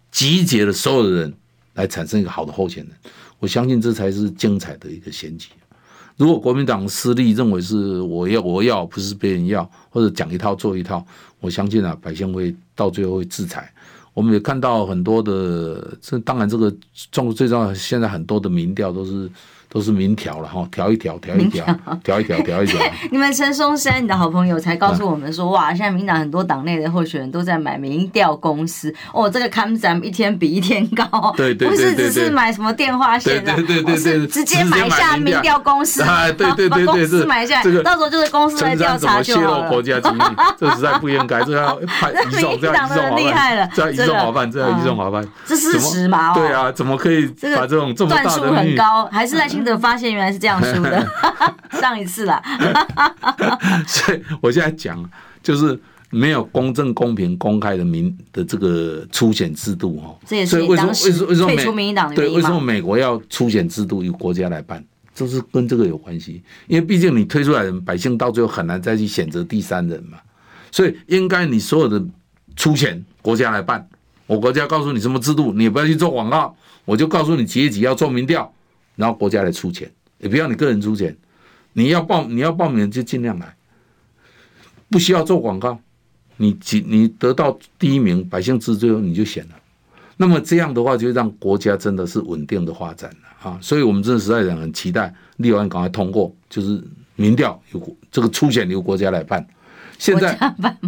集结了所有的人来产生一个好的候选人。我相信这才是精彩的一个选举。如果国民党失利，认为是我要我要，不是别人要，或者讲一套做一套，我相信啊，百姓会到最后会制裁。我们也看到很多的，这当然这个中国最重要，现在很多的民调都是。都是民调了哈，调一调，调一调，调一调，调一调。你们陈松山，你的好朋友才告诉我们说，哇，现在民党很多党内的候选人都在买民调公司，哦，这个看涨一天比一天高。对对对对，不是只是买什么电话线的，对对对对，直接买下民调。公司，对对对对，把 公司买下来，到时候就是公司来调查就好了。国家机密，这实在不应该，这要 判移送，这样移送厉害了，这样移送好办，这样移送好办，这事实嘛？对啊，怎么可以把这种这么大的段数很高，还是赖清德发现原来是。这样输的，上一次了。所以我现在讲，就是没有公正、公平、公开的民的这个初选制度哦。这也是为什么为什么退出民进党的对，为什么美国要初选制度由国家来办？就是跟这个有关系。因为毕竟你推出来的人，百姓到最后很难再去选择第三人嘛。所以应该你所有的初选国家来办。我国家告诉你什么制度，你也不要去做广告。我就告诉你几月几要做民调，然后国家来出钱。也不要你个人出钱，你要报你要报名就尽量来，不需要做广告，你几你得到第一名，百姓之最后你就选了，那么这样的话就让国家真的是稳定的发展了啊！所以我们真的实在讲很期待立法院赶快通过，就是民调由这个初选由国家来办。现在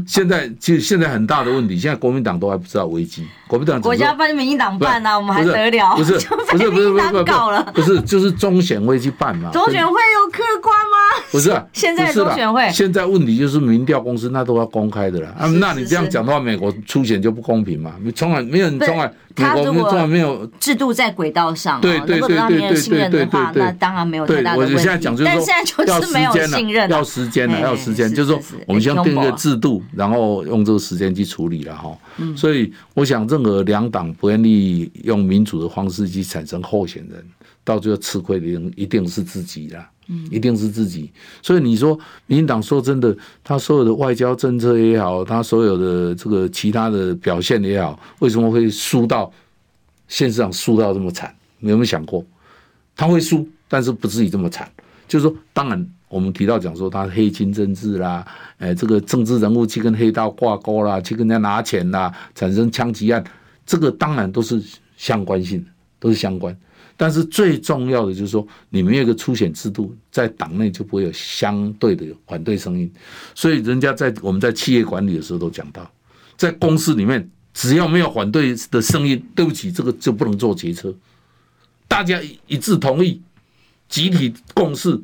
现在就现在很大的问题，现在国民党都还不知道危机。国民党国家办民进党办啊，我们还得了？不是不是不是不是不是不是就是中选会去办嘛？中选会有客观吗？不是，啊现在中选会现在问题就是民调公司那都要公开的了啊！那你这样讲的话，美国出选就不公平嘛？从来没有人从来美国从来没有制度在轨道上，对对对对对对对对，那当然没有太大的问题。我现在讲就是说要时间了，要时间了，要时间，就是说我们先。定一个制度，然后用这个时间去处理了哈。所以我想，任何两党不愿意用民主的方式去产生候选人，到最后吃亏的人一定是自己啦，嗯一定是自己。所以你说，民进党说真的，他所有的外交政策也好，他所有的这个其他的表现也好，为什么会输到现实上输到这么惨？你有没有想过，他会输，但是不至于这么惨？就是说，当然。我们提到讲说他黑金政治啦，哎，这个政治人物去跟黑道挂钩啦，去跟人家拿钱啦，产生枪击案，这个当然都是相关性，都是相关。但是最重要的就是说，你没有一个初选制度，在党内就不会有相对的反对声音。所以人家在我们在企业管理的时候都讲到，在公司里面只要没有反对的声音，对不起，这个就不能做决策。大家一致同意，集体共识。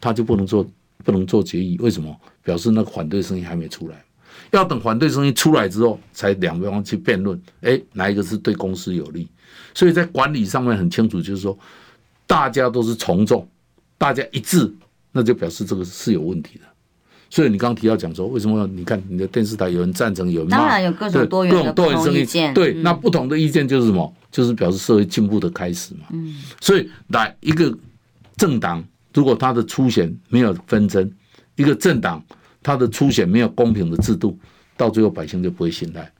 他就不能做，不能做决议，为什么？表示那个反对声音还没出来，要等反对声音出来之后，才两方去辩论，哎，哪一个是对公司有利？所以在管理上面很清楚，就是说，大家都是从众，大家一致，那就表示这个是有问题的。所以你刚刚提到讲说，为什么？你看你的电视台有人赞成，有人骂，当然有各种多元的不同意见。对，那不同的意见就是什么？就是表示社会进步的开始嘛。嗯，所以来一个政党。如果他的初选没有纷争，一个政党他的初选没有公平的制度，到最后百姓就不会信赖。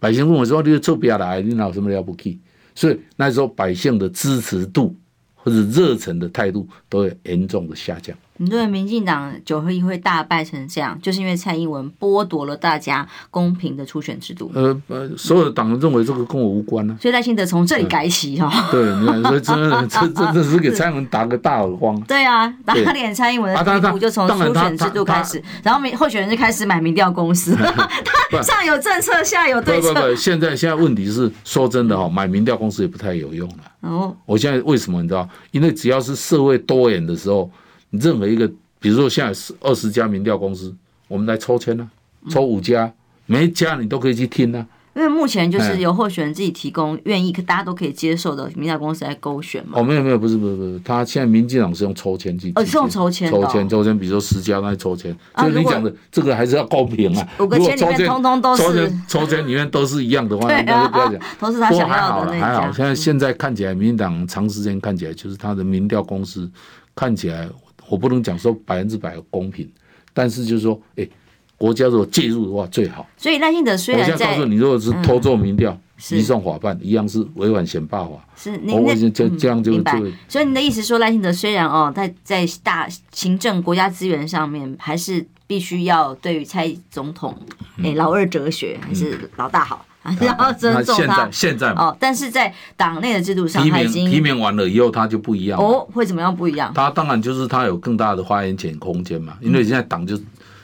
百姓问我说：“你做不下来，你拿什么了不起？”所以那时候百姓的支持度或者热忱的态度都会严重的下降。你认为民进党九合一会大败成这样，就是因为蔡英文剥夺了大家公平的初选制度。呃呃，所有的党认为这个跟我无关呢、啊。所以赖清德从这里改起哈、哦。对，你看，所以真的这这这是给蔡英文打个大耳光。对啊，打脸蔡英文的第一步就从初选制度开始，然后民候选人就开始买民调公司。他上有政策，下有对策。不不不，现在现在问题是说真的哈，买民调公司也不太有用了。哦，我现在为什么你知道？因为只要是社会多元的时候。任何一个，比如说现在是二十家民调公司，我们来抽签呢、啊，抽五家，每一家你都可以去听呢、啊。因为目前就是由候选人自己提供愿意，大家都可以接受的民调公司来勾选嘛。哦，没有没有，不是不是不是，他现在民进党是用抽签去，哦，是用抽签，抽签抽签，比如说十家那抽签，就你讲的这个还是要公平啊。五个签里面通通都是抽签，抽签里面都是一样的话，那就不要讲，都是他想要的那还好，现在现在看起来，民进党长时间看起来就是他的民调公司看起来。我不能讲说百分之百公平，但是就是说，哎，国家如果介入的话最好。所以赖清德虽然在，我现在告诉你，如果是偷做民调，移送法办一样是违反选罢法。是，我我已经这这样就就。所以你的意思说赖清德虽然哦，在在大行政国家资源上面，还是必须要对于蔡总统诶老二哲学还是老大好。然后尊重他，现在现在哦，但是在党内的制度上，提名提名完了以后，他就不一样哦，会怎么样不一样？他当然就是他有更大的发言权空间嘛，因为现在党就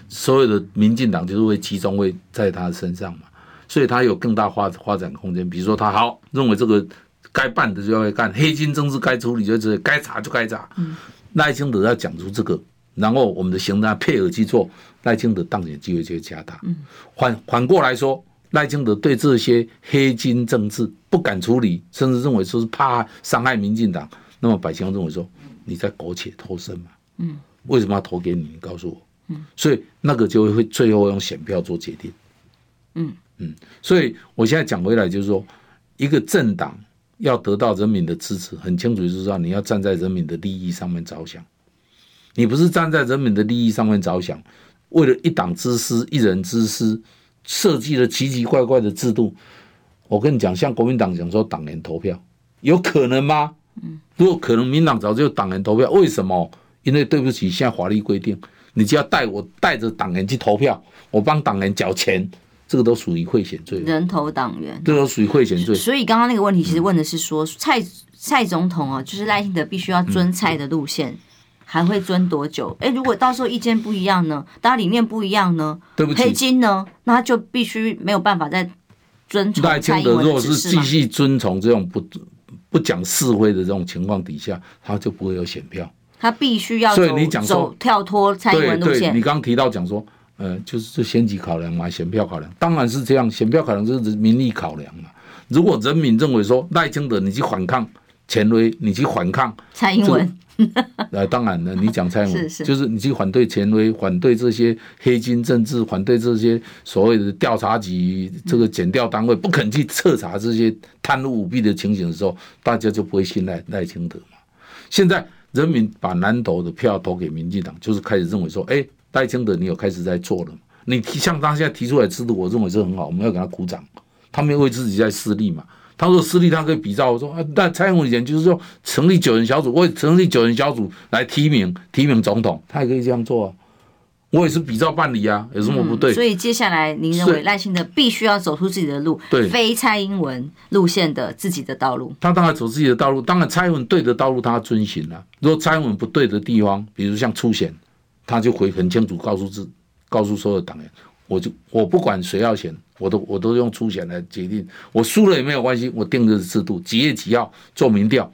所有的民进党就是会集中会在他身上嘛，所以他有更大发发展空间。比如说他好认为这个该办的就要干，黑金政治该处理就是，该查就该查。赖清德要讲出这个，然后我们的行政配合去做，赖清德当选机会就会加大。嗯反反过来说。赖清德对这些黑金政治不敢处理，甚至认为说是怕伤害民进党，那么百姓认为说你在苟且偷生嘛？嗯，为什么要投给你？你告诉我。嗯，所以那个就会最后用选票做决定。嗯嗯，所以我现在讲回来就是说，一个政党要得到人民的支持，很清楚就是说你要站在人民的利益上面着想，你不是站在人民的利益上面着想，为了一党之私、一人之私。设计了奇奇怪怪的制度，我跟你讲，像国民党讲说党员投票，有可能吗？如果可能，民党早就党员投票，为什么？因为对不起，现在法律规定，你就要带我带着党员去投票，我帮党员缴钱，这个都属于贿选罪。人头党员，这都属于贿选罪。所以刚刚那个问题其实问的是说，蔡蔡总统啊，就是赖清德必须要遵蔡的路线。嗯还会尊多久？哎，如果到时候意见不一样呢？大家理念不一样呢？对不起，黑金呢？那他就必须没有办法再遵从蔡英文的指示吗？赖清德如果是继续遵从这种不不讲是非的这种情况底下，他就不会有选票。他必须要所以你讲说跳脱蔡英文路线。你刚刚提到讲说，呃，就是选举考量嘛，选票考量，当然是这样。选票考量就是民意考量嘛。如果人民认为说赖清德你去反抗权威，你去反抗蔡英文。呃，当然了，你讲蔡英文，就是你去反对权威，反对这些黑金政治，反对这些所谓的调查局、这个检调单位不肯去彻查这些贪污舞弊的情形的时候，大家就不会信赖赖清德嘛。现在人民把南投的票投给民进党，就是开始认为说，哎，赖清德你有开始在做了。你像他现在提出来制度，我认为是很好，我们要给他鼓掌。他们为自己在私利嘛。他说私立，他可以比照我说啊，但蔡英文以前就是说成立九人小组，我也成立九人小组来提名提名总统，他也可以这样做啊。我也是比照办理啊，有什么不对？嗯、所以接下来您认为赖清德必须要走出自己的路，对，非蔡英文路线的自己的道路。他当然走自己的道路，当然蔡英文对的道路他遵循了。如果蔡英文不对的地方，比如像出选，他就会很清楚告诉自告诉所有党员。我就我不管谁要选，我都我都用初选来决定。我输了也没有关系，我定这个制度，几月几号做民调，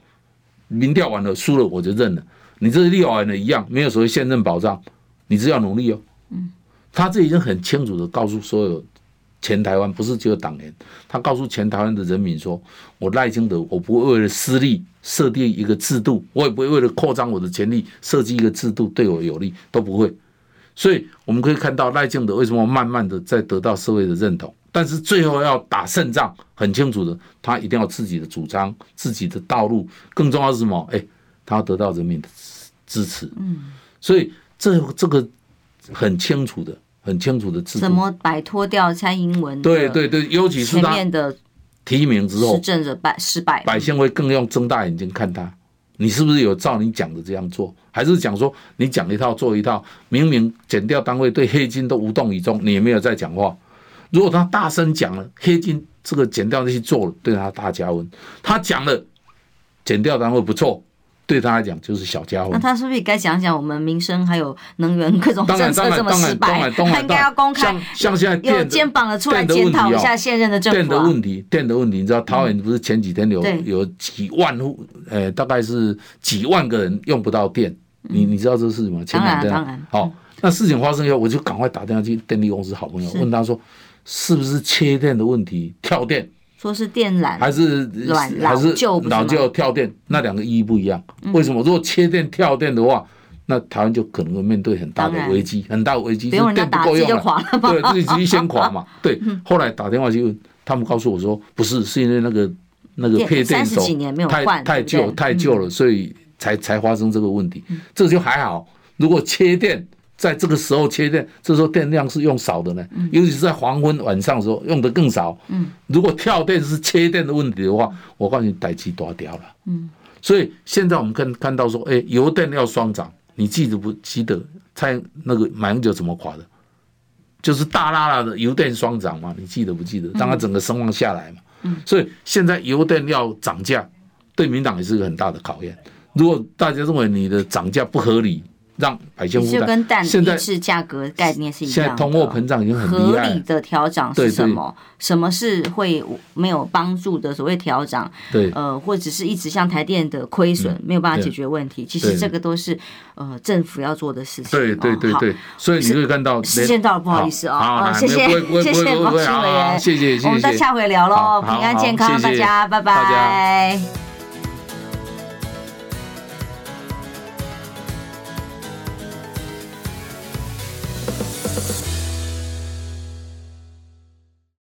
民调完了输了我就认了。你这是立法院的一样，没有所谓现任保障，你只要努力哦。嗯，他这已经很清楚的告诉所有前台湾，不是只有党员，他告诉前台湾的人民说：我赖清德，我不会为了私利设定一个制度，我也不会为了扩张我的权力设计一个制度对我有利，都不会。所以我们可以看到赖清德为什么慢慢的在得到社会的认同，但是最后要打胜仗，很清楚的，他一定要自己的主张、自己的道路，更重要是什么？哎，他要得到人民的支持。嗯，所以这这个很清楚的、很清楚的制度，怎么摆脱掉蔡英文？对对对，尤其是他提名之后，执政者败失败，百姓会更用睁大眼睛看他。你是不是有照你讲的这样做，还是讲说你讲一套做一套？明明减掉单位对黑金都无动于衷，你也没有在讲话。如果他大声讲了，黑金这个减掉那些做了，对他大加温。他讲了，减掉单位不错。对他来讲就是小家伙。那他是不是也该讲讲我们民生还有能源各种政策这么失败？他应该要公开，像像现在有肩膀的出来检讨一下现任的政府。电的问题，电的问题，你知道桃园不是前几天有有几万户，呃，大概是几万个人用不到电。你你知道这是什么？当然当然。好，那事情发生以后，我就赶快打电话去电力公司好朋友，问他说是不是切电的问题，跳电？说是电缆还是还是老旧跳电，那两个意义不一样。为什么？如果切电跳电的话，那台湾就可能会面对很大的危机，很大的危机，电不够用了，对，自己先垮嘛。对，后来打电话去问，他们告诉我说，不是，是因为那个那个配电手太太旧太旧了，所以才才发生这个问题。这就还好，如果切电在这个时候切电，这时候电量是用少的呢，尤其是在黄昏晚上的时候用的更少。嗯，如果跳电是切电的问题的话，我告诉你，代志大条了。嗯，所以现在我们看看到说，哎，油电要双涨，你记得不记得？猜那个马英九怎么垮的？就是大拉拉的油电双涨嘛，你记得不记得？当他整个声望下来嘛。嗯，所以现在油电要涨价，对民党也是一个很大的考验。如果大家认为你的涨价不合理，让百姓负担，就跟蛋现在是价格概念是一样的。现在通货膨胀已经很。合理的调涨是什么？什么是会没有帮助的所谓调涨？对，呃，或者是一直像台电的亏损没有办法解决问题。其实这个都是呃政府要做的事情。对对对对，所以你可以看到时间到了，不好意思啊，谢谢谢谢王新委员，谢谢谢谢，我们再下回聊喽，平安健康，大家拜拜。